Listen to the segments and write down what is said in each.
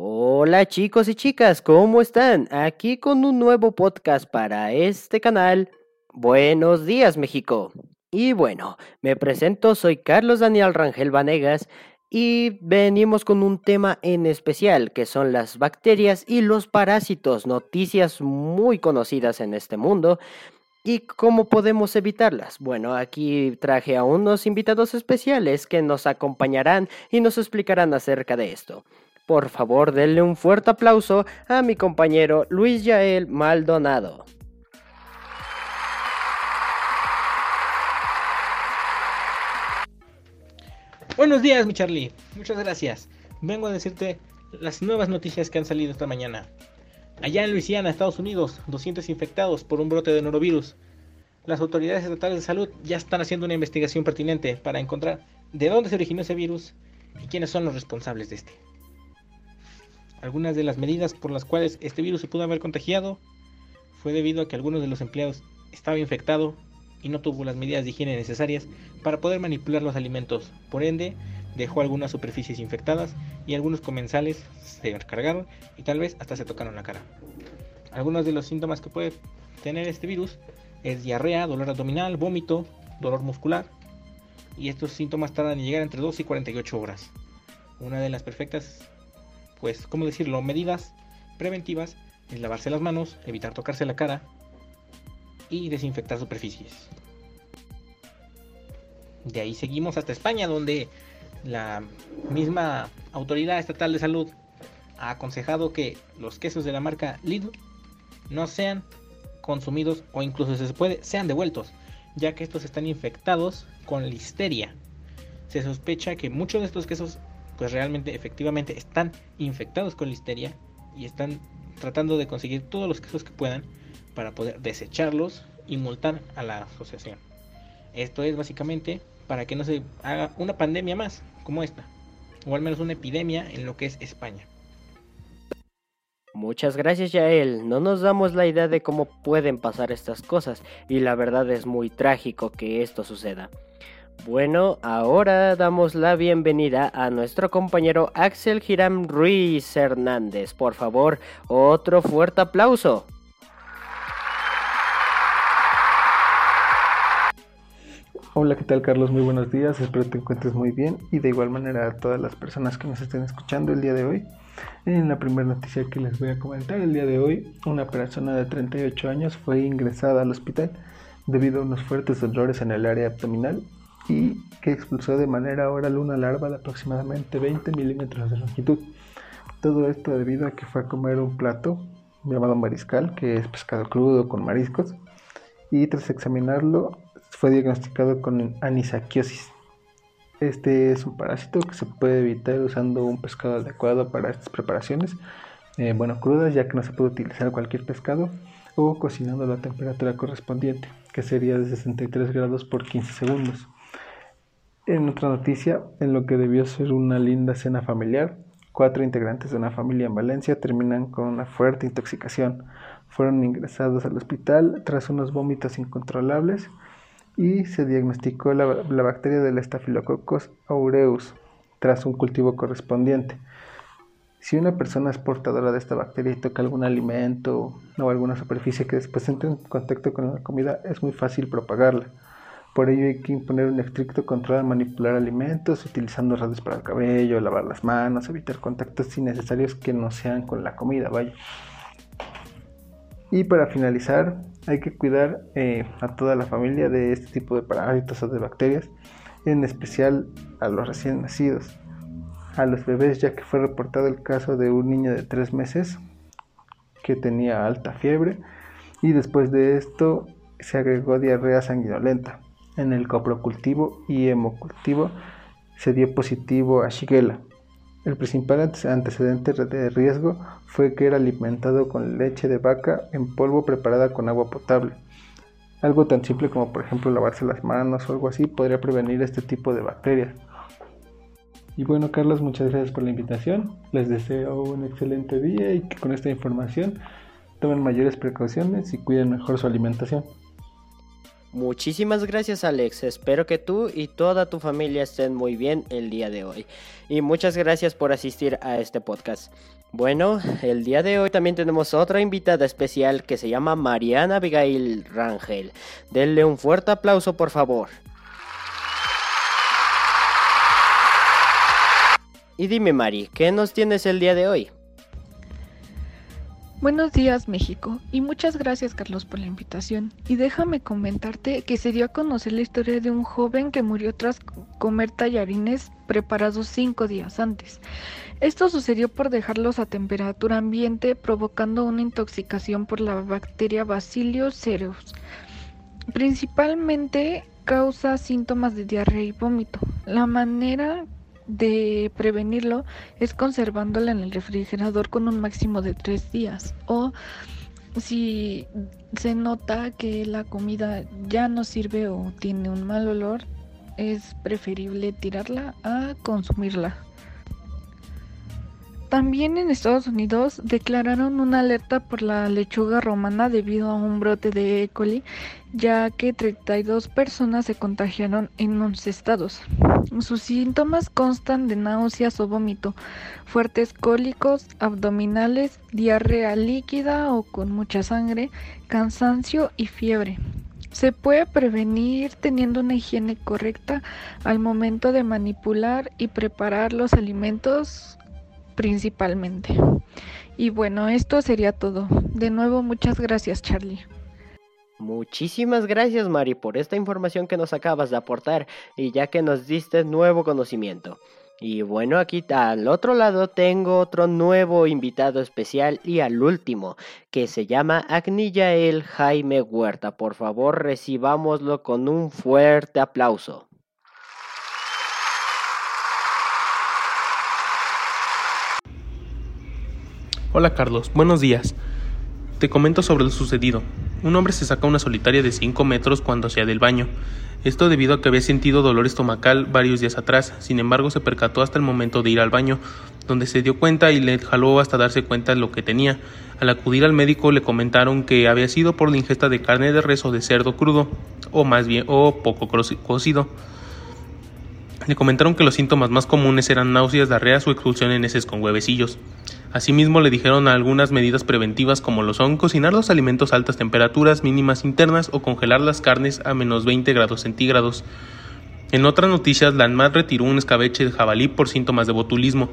Hola chicos y chicas, ¿cómo están? Aquí con un nuevo podcast para este canal. Buenos días México. Y bueno, me presento, soy Carlos Daniel Rangel Vanegas y venimos con un tema en especial que son las bacterias y los parásitos, noticias muy conocidas en este mundo. ¿Y cómo podemos evitarlas? Bueno, aquí traje a unos invitados especiales que nos acompañarán y nos explicarán acerca de esto. Por favor, denle un fuerte aplauso a mi compañero Luis Yael Maldonado. Buenos días, mi Charlie. Muchas gracias. Vengo a decirte las nuevas noticias que han salido esta mañana. Allá en Luisiana, Estados Unidos, 200 infectados por un brote de norovirus. Las autoridades estatales de salud ya están haciendo una investigación pertinente para encontrar de dónde se originó ese virus y quiénes son los responsables de este. Algunas de las medidas por las cuales este virus se pudo haber contagiado fue debido a que algunos de los empleados estaban infectados y no tuvo las medidas de higiene necesarias para poder manipular los alimentos. Por ende, dejó algunas superficies infectadas y algunos comensales se recargaron y tal vez hasta se tocaron la cara. Algunos de los síntomas que puede tener este virus es diarrea, dolor abdominal, vómito, dolor muscular y estos síntomas tardan en llegar entre 2 y 48 horas. Una de las perfectas pues, ¿cómo decirlo? Medidas preventivas es lavarse las manos, evitar tocarse la cara y desinfectar superficies. De ahí seguimos hasta España, donde la misma autoridad estatal de salud ha aconsejado que los quesos de la marca Lidl no sean consumidos o incluso si se puede sean devueltos, ya que estos están infectados con listeria. Se sospecha que muchos de estos quesos pues realmente efectivamente están infectados con listeria y están tratando de conseguir todos los quesos que puedan para poder desecharlos y multar a la asociación. Esto es básicamente para que no se haga una pandemia más como esta, o al menos una epidemia en lo que es España. Muchas gracias Yael, no nos damos la idea de cómo pueden pasar estas cosas y la verdad es muy trágico que esto suceda. Bueno, ahora damos la bienvenida a nuestro compañero Axel Giram Ruiz Hernández. Por favor, otro fuerte aplauso. Hola, ¿qué tal Carlos? Muy buenos días, espero te encuentres muy bien y de igual manera a todas las personas que nos estén escuchando el día de hoy. En la primera noticia que les voy a comentar el día de hoy, una persona de 38 años fue ingresada al hospital debido a unos fuertes dolores en el área abdominal y que expulsó de manera oral una larva de aproximadamente 20 milímetros de longitud. Todo esto debido a que fue a comer un plato llamado mariscal, que es pescado crudo con mariscos, y tras examinarlo fue diagnosticado con anisaquiosis. Este es un parásito que se puede evitar usando un pescado adecuado para estas preparaciones, eh, bueno, crudas, ya que no se puede utilizar cualquier pescado, o cocinando a la temperatura correspondiente, que sería de 63 grados por 15 segundos. En otra noticia, en lo que debió ser una linda cena familiar, cuatro integrantes de una familia en Valencia terminan con una fuerte intoxicación. Fueron ingresados al hospital tras unos vómitos incontrolables y se diagnosticó la, bacteria del Staphylococcus aureus tras un cultivo correspondiente. Si una persona es portadora de esta bacteria y toca algún alimento o alguna superficie que después entre en contacto con la comida, es muy fácil propagarla. Por ello hay que imponer un estricto control al manipular alimentos, utilizando redes para el cabello, lavar las manos, evitar contactos innecesarios que no sean con la comida, vaya. Y para finalizar, hay que cuidar eh, a toda la familia de este tipo de parásitos o de bacterias, en especial a los recién nacidos, a los bebés, ya que fue reportado el caso de un niño de 3 meses que tenía alta fiebre y después de esto se agregó diarrea sanguinolenta en el coprocultivo y hemocultivo se dio positivo a Shigella. El principal antecedente de riesgo fue que era alimentado con leche de vaca en polvo preparada con agua potable. Algo tan simple como por ejemplo lavarse las manos o algo así podría prevenir este tipo de bacterias. Y bueno Carlos, muchas gracias por la invitación. Les deseo un excelente día y que con esta información tomen mayores precauciones y cuiden mejor su alimentación. Muchísimas gracias Alex, espero que tú y toda tu familia estén muy bien el día de hoy. Y muchas gracias por asistir a este podcast. Bueno, el día de hoy también tenemos otra invitada especial que se llama Mariana Abigail Rangel. Denle un fuerte aplauso por favor. Y dime Mari, ¿qué nos tienes el día de hoy? Buenos días México y muchas gracias Carlos por la invitación. Y déjame comentarte que se dio a conocer la historia de un joven que murió tras comer tallarines preparados cinco días antes. Esto sucedió por dejarlos a temperatura ambiente provocando una intoxicación por la bacteria Bacillus cereus. Principalmente causa síntomas de diarrea y vómito. La manera de prevenirlo es conservándola en el refrigerador con un máximo de tres días o si se nota que la comida ya no sirve o tiene un mal olor es preferible tirarla a consumirla. También en Estados Unidos declararon una alerta por la lechuga romana debido a un brote de E. coli, ya que 32 personas se contagiaron en 11 estados. Sus síntomas constan de náuseas o vómito, fuertes cólicos abdominales, diarrea líquida o con mucha sangre, cansancio y fiebre. Se puede prevenir teniendo una higiene correcta al momento de manipular y preparar los alimentos principalmente. Y bueno, esto sería todo. De nuevo, muchas gracias Charlie. Muchísimas gracias Mari por esta información que nos acabas de aportar y ya que nos diste nuevo conocimiento. Y bueno, aquí al otro lado tengo otro nuevo invitado especial y al último, que se llama El Jaime Huerta. Por favor, recibámoslo con un fuerte aplauso. Hola Carlos, buenos días. Te comento sobre lo sucedido. Un hombre se saca una solitaria de 5 metros cuando hacía del baño. Esto debido a que había sentido dolor estomacal varios días atrás, sin embargo se percató hasta el momento de ir al baño, donde se dio cuenta y le jaló hasta darse cuenta de lo que tenía. Al acudir al médico le comentaron que había sido por la ingesta de carne de res o de cerdo crudo, o más bien, o poco cocido. Le comentaron que los síntomas más comunes eran náuseas, diarreas o expulsión en heces con huevecillos. Asimismo, le dijeron algunas medidas preventivas como lo son cocinar los alimentos a altas temperaturas mínimas internas o congelar las carnes a menos 20 grados centígrados. En otras noticias, la retiró un escabeche de jabalí por síntomas de botulismo.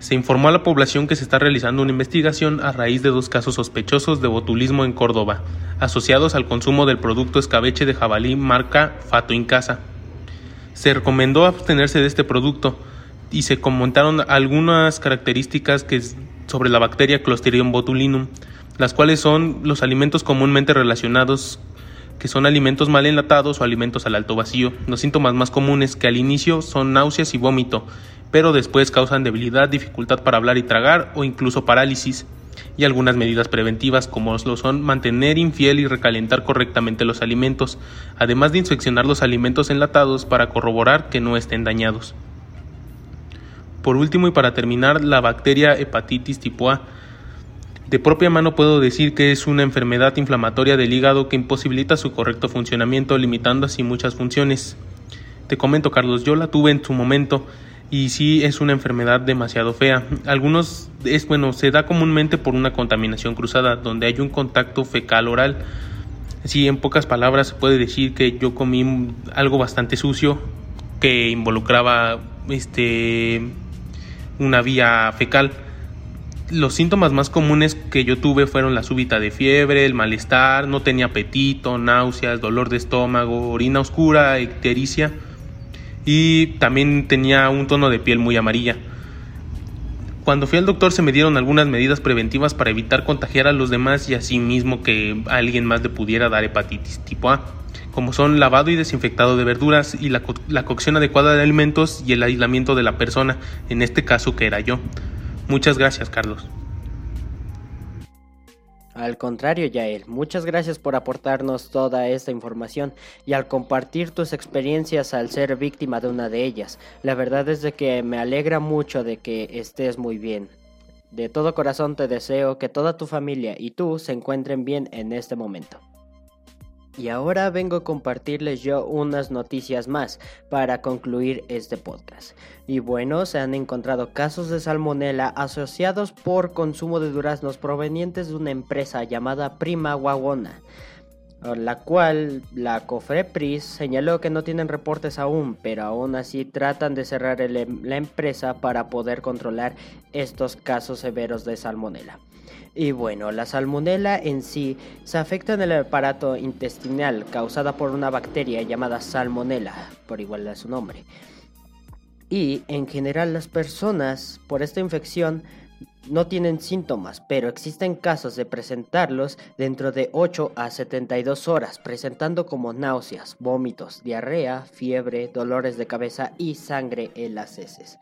Se informó a la población que se está realizando una investigación a raíz de dos casos sospechosos de botulismo en Córdoba, asociados al consumo del producto escabeche de jabalí marca Fato en Casa. Se recomendó abstenerse de este producto, y se comentaron algunas características sobre la bacteria Clostridium botulinum, las cuales son los alimentos comúnmente relacionados que son alimentos mal enlatados o alimentos al alto vacío. Los síntomas más comunes que al inicio son náuseas y vómito, pero después causan debilidad, dificultad para hablar y tragar o incluso parálisis. Y algunas medidas preventivas como lo son mantener infiel y recalentar correctamente los alimentos, además de inspeccionar los alimentos enlatados para corroborar que no estén dañados. Por último y para terminar, la bacteria hepatitis tipo A. De propia mano puedo decir que es una enfermedad inflamatoria del hígado que imposibilita su correcto funcionamiento, limitando así muchas funciones. Te comento, Carlos, yo la tuve en su momento y sí es una enfermedad demasiado fea. Algunos es bueno, se da comúnmente por una contaminación cruzada, donde hay un contacto fecal oral. Sí, en pocas palabras se puede decir que yo comí algo bastante sucio que involucraba este una vía fecal. Los síntomas más comunes que yo tuve fueron la súbita de fiebre, el malestar, no tenía apetito, náuseas, dolor de estómago, orina oscura, ictericia y también tenía un tono de piel muy amarilla. Cuando fui al doctor se me dieron algunas medidas preventivas para evitar contagiar a los demás y así mismo que alguien más le pudiera dar hepatitis tipo A como son lavado y desinfectado de verduras y la, cocción adecuada de alimentos y el aislamiento de la persona, en este caso que era yo. Muchas gracias, Carlos. Al contrario, Yael, muchas gracias por aportarnos toda esta información y al compartir tus experiencias al ser víctima de una de ellas. La verdad es de que me alegra mucho de que estés muy bien. De todo corazón te deseo que toda tu familia y tú se encuentren bien en este momento. Y ahora vengo a compartirles yo unas noticias más para concluir este podcast. Y bueno, se han encontrado casos de salmonela asociados por consumo de duraznos provenientes de una empresa llamada Prima Wagona, la cual la Cofrepris señaló que no tienen reportes aún, pero aún así tratan de cerrar la empresa para poder controlar estos casos severos de salmonela. Y bueno, la salmonela en sí se afecta en el aparato intestinal causada por una bacteria llamada salmonela, por igual a su nombre. Y en general las personas por esta infección no tienen síntomas, pero existen casos de presentarlos dentro de 8 a 72 horas, presentando como náuseas, vómitos, diarrea, fiebre, dolores de cabeza y sangre en las heces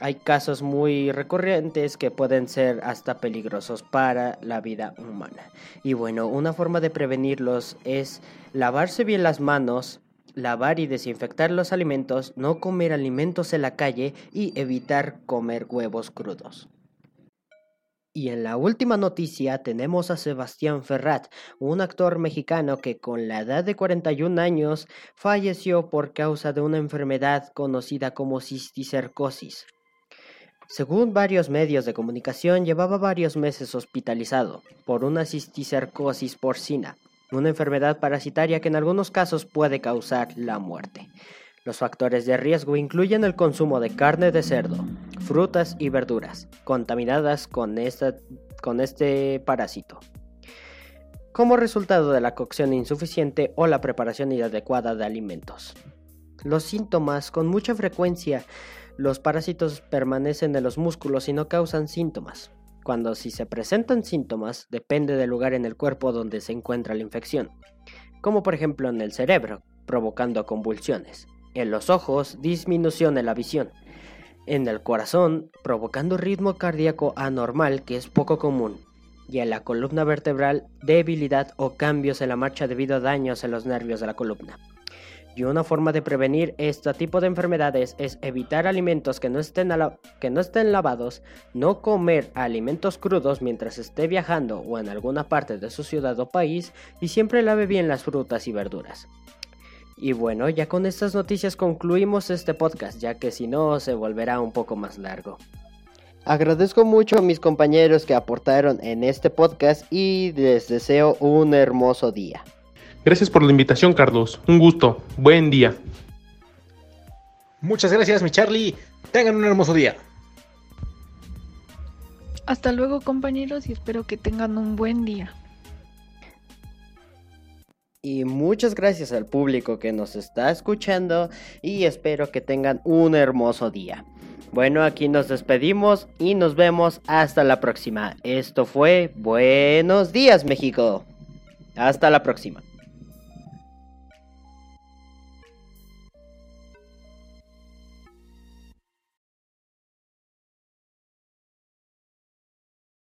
hay casos muy recurrentes que pueden ser hasta peligrosos para la vida humana. Y bueno, una forma de prevenirlos es lavarse bien las manos, lavar y desinfectar los alimentos, no comer alimentos en la calle y evitar comer huevos crudos. Y en la última noticia tenemos a Sebastián Ferrat, un actor mexicano que con la edad de 41 años falleció por causa de una enfermedad conocida como cisticercosis. Según varios medios de comunicación, llevaba varios meses hospitalizado por una cisticercosis porcina, una enfermedad parasitaria que en algunos casos puede causar la muerte. Los factores de riesgo incluyen el consumo de carne de cerdo, frutas y verduras contaminadas con, con este parásito, como resultado de la cocción insuficiente o la preparación inadecuada de alimentos. Los síntomas con mucha frecuencia los parásitos permanecen en los músculos y no causan síntomas. Cuando si se presentan síntomas, depende del lugar en el cuerpo donde se encuentra la infección, como por ejemplo en el cerebro, provocando convulsiones, en los ojos, disminución en la visión, en el corazón, provocando ritmo cardíaco anormal que es poco común, y en la columna vertebral, debilidad o cambios en la marcha debido a daños en los nervios de la columna. Y una forma de prevenir este tipo de enfermedades es evitar alimentos que no, estén que no estén lavados, no comer alimentos crudos mientras esté viajando o en alguna parte de su ciudad o país y siempre lave bien las frutas y verduras. Y bueno, ya con estas noticias concluimos este podcast, ya que si no se volverá un poco más largo. Agradezco mucho a mis compañeros que aportaron en este podcast y les deseo un hermoso día. Gracias por la invitación, Carlos. Un gusto. Buen día. Muchas gracias, mi Charlie. Tengan un hermoso día. Hasta luego, compañeros, y espero que tengan un buen día. Y muchas gracias al público que nos está escuchando y espero que tengan un hermoso día. Bueno, aquí nos despedimos y nos vemos hasta la próxima. Esto fue Buenos días México. Hasta la próxima.